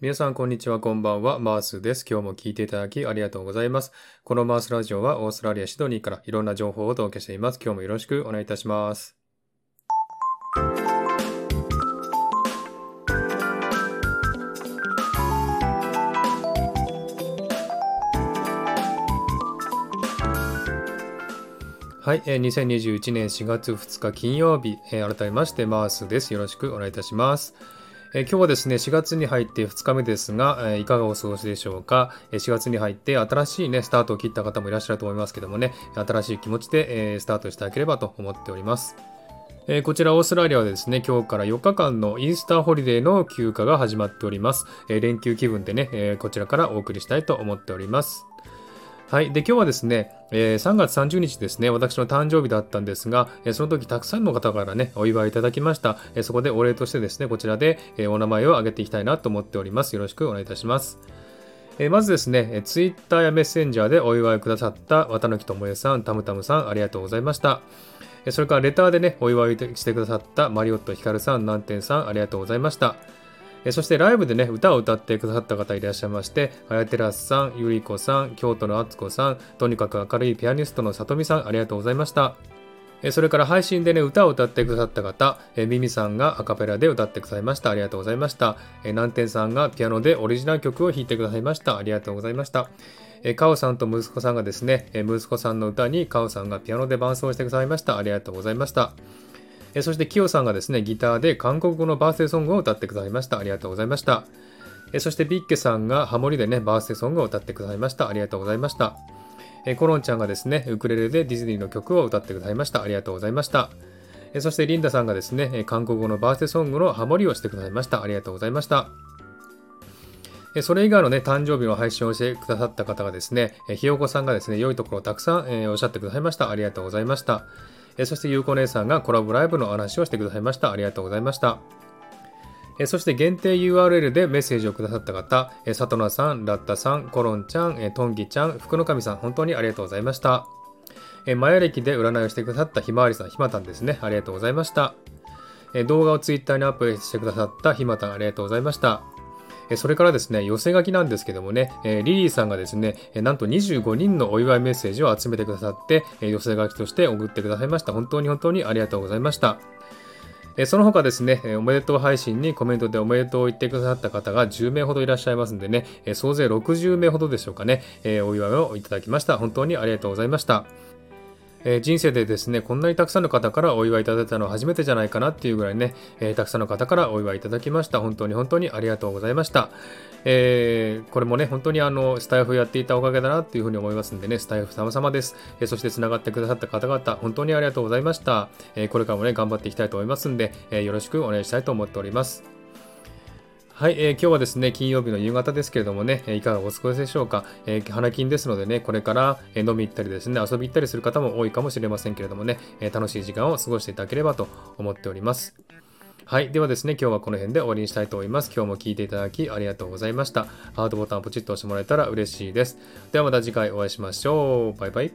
皆さん、こんにちは、こんばんは。マースです。今日も聞いていただきありがとうございます。このマースラジオはオーストラリア・シドニーからいろんな情報をお届けしています。今日もよろしくお願いいたします。はい、えー、2021年4月2日金曜日、えー、改めましてマースです。よろしくお願いいたします。今日はですね、4月に入って2日目ですが、いかがお過ごしでしょうか？4月に入って新しいね、スタートを切った方もいらっしゃると思いますけどもね、新しい気持ちで、スタートしていただければと思っております。こちらオーストラリアはですね、今日から4日間のイースターホリデーの休暇が始まっております。連休気分でね、こちらからお送りしたいと思っております。はい。で、今日はですね、えー、3月30日ですね、私の誕生日だったんですが、えー、その時たくさんの方からね、お祝いいただきました。えー、そこでお礼としてですね、こちらで、えお名前を挙げていきたいなと思っております。よろしくお願いいたします。えまずですね、ツイッターやメッセンジャーでお祝いくださった綿貫智恵さん、たむたむさん、ありがとうございました。それからレターでね、お祝いしてくださったマリオットひかるさん、南天さん、ありがとうございました。えそしてライブでね、歌を歌ってくださった方いらっしゃいまして、あやてらすさん、ゆりこさん、京都のあつこさん、とにかく明るいピアニストのさとみさん、ありがとうございました。それから配信でね、歌を歌ってくださった方、えミミさんがアカペラで歌ってくださいました。ありがとうございました。え南天さんがピアノでオリジナル曲を弾いてくださいました。ありがとうございました。えカオさんと息子さんがですね、え息子さんの歌にカオさんがピアノで伴奏してくださいました。ありがとうございました。えそして、キヨさんがですね、ギターで韓国語のバースデーソングを歌ってくださいました。ありがとうございました。えそして、ビッケさんがハモリでね、バースデーソングを歌ってくださいました。ありがとうございました。えコロンちゃんがですね、ウクレレでディズニーの曲を歌ってくださいました。ありがとうございました。えそして、リンダさんがですね、韓国語のバースデーソングのハモリをしてくださいました。ありがとうございました。それ以外のね、誕生日の配信をしてくださった方がですね、ひよこさんがですね、良いところをたくさん、えおっしゃってくださいました。ありがとうございました。えそしてゆうこ姉さんがコラボライブの話をしてくださいました。ありがとうございました。えそして限定 URL でメッセージをくださった方、えさとなさん、ラッタさん、コロンちゃん、えトンギちゃん、福の神さん、本当にありがとうございました。えマヤ歴で占いをしてくださったひまわりさん、ひまたんですね。ありがとうございました。え動画をツイッターにアップしてくださったひまたん、ありがとうございました。それからですね、寄せ書きなんですけどもね、リリーさんがですね、なんと25人のお祝いメッセージを集めてくださって、寄せ書きとして送ってくださいました。本当に本当にありがとうございました。その他ですね、おめでとう配信にコメントでおめでとうを言ってくださった方が10名ほどいらっしゃいますんでね、総勢60名ほどでしょうかね、お祝いをいただきました。本当にありがとうございました。えー、人生でですね、こんなにたくさんの方からお祝いいただいたのは初めてじゃないかなっていうぐらいね、えー、たくさんの方からお祝いいただきました。本当に本当にありがとうございました。えー、これもね、本当にあの、スタイフやっていたおかげだなっていうふうに思いますんでね、スタイフ様々です。えそして繋がってくださった方々、本当にありがとうございました。えこれからもね、頑張っていきたいと思いますんで、えよろしくお願いしたいと思っております。はい、えー、今日はですね、金曜日の夕方ですけれどもね、いかがお過ごしでしょうか？えー、花金ですのでね、これから飲み行ったりですね、遊び行ったりする方も多いかもしれませんけれどもね、えー、楽しい時間を過ごしていただければと思っております。はい。ではですね、今日はこの辺で終わりにしたいと思います。今日も聴いていただきありがとうございました。ハートボタンをポチッと押してもらえたら嬉しいです。ではまた次回お会いしましょう。バイバイ。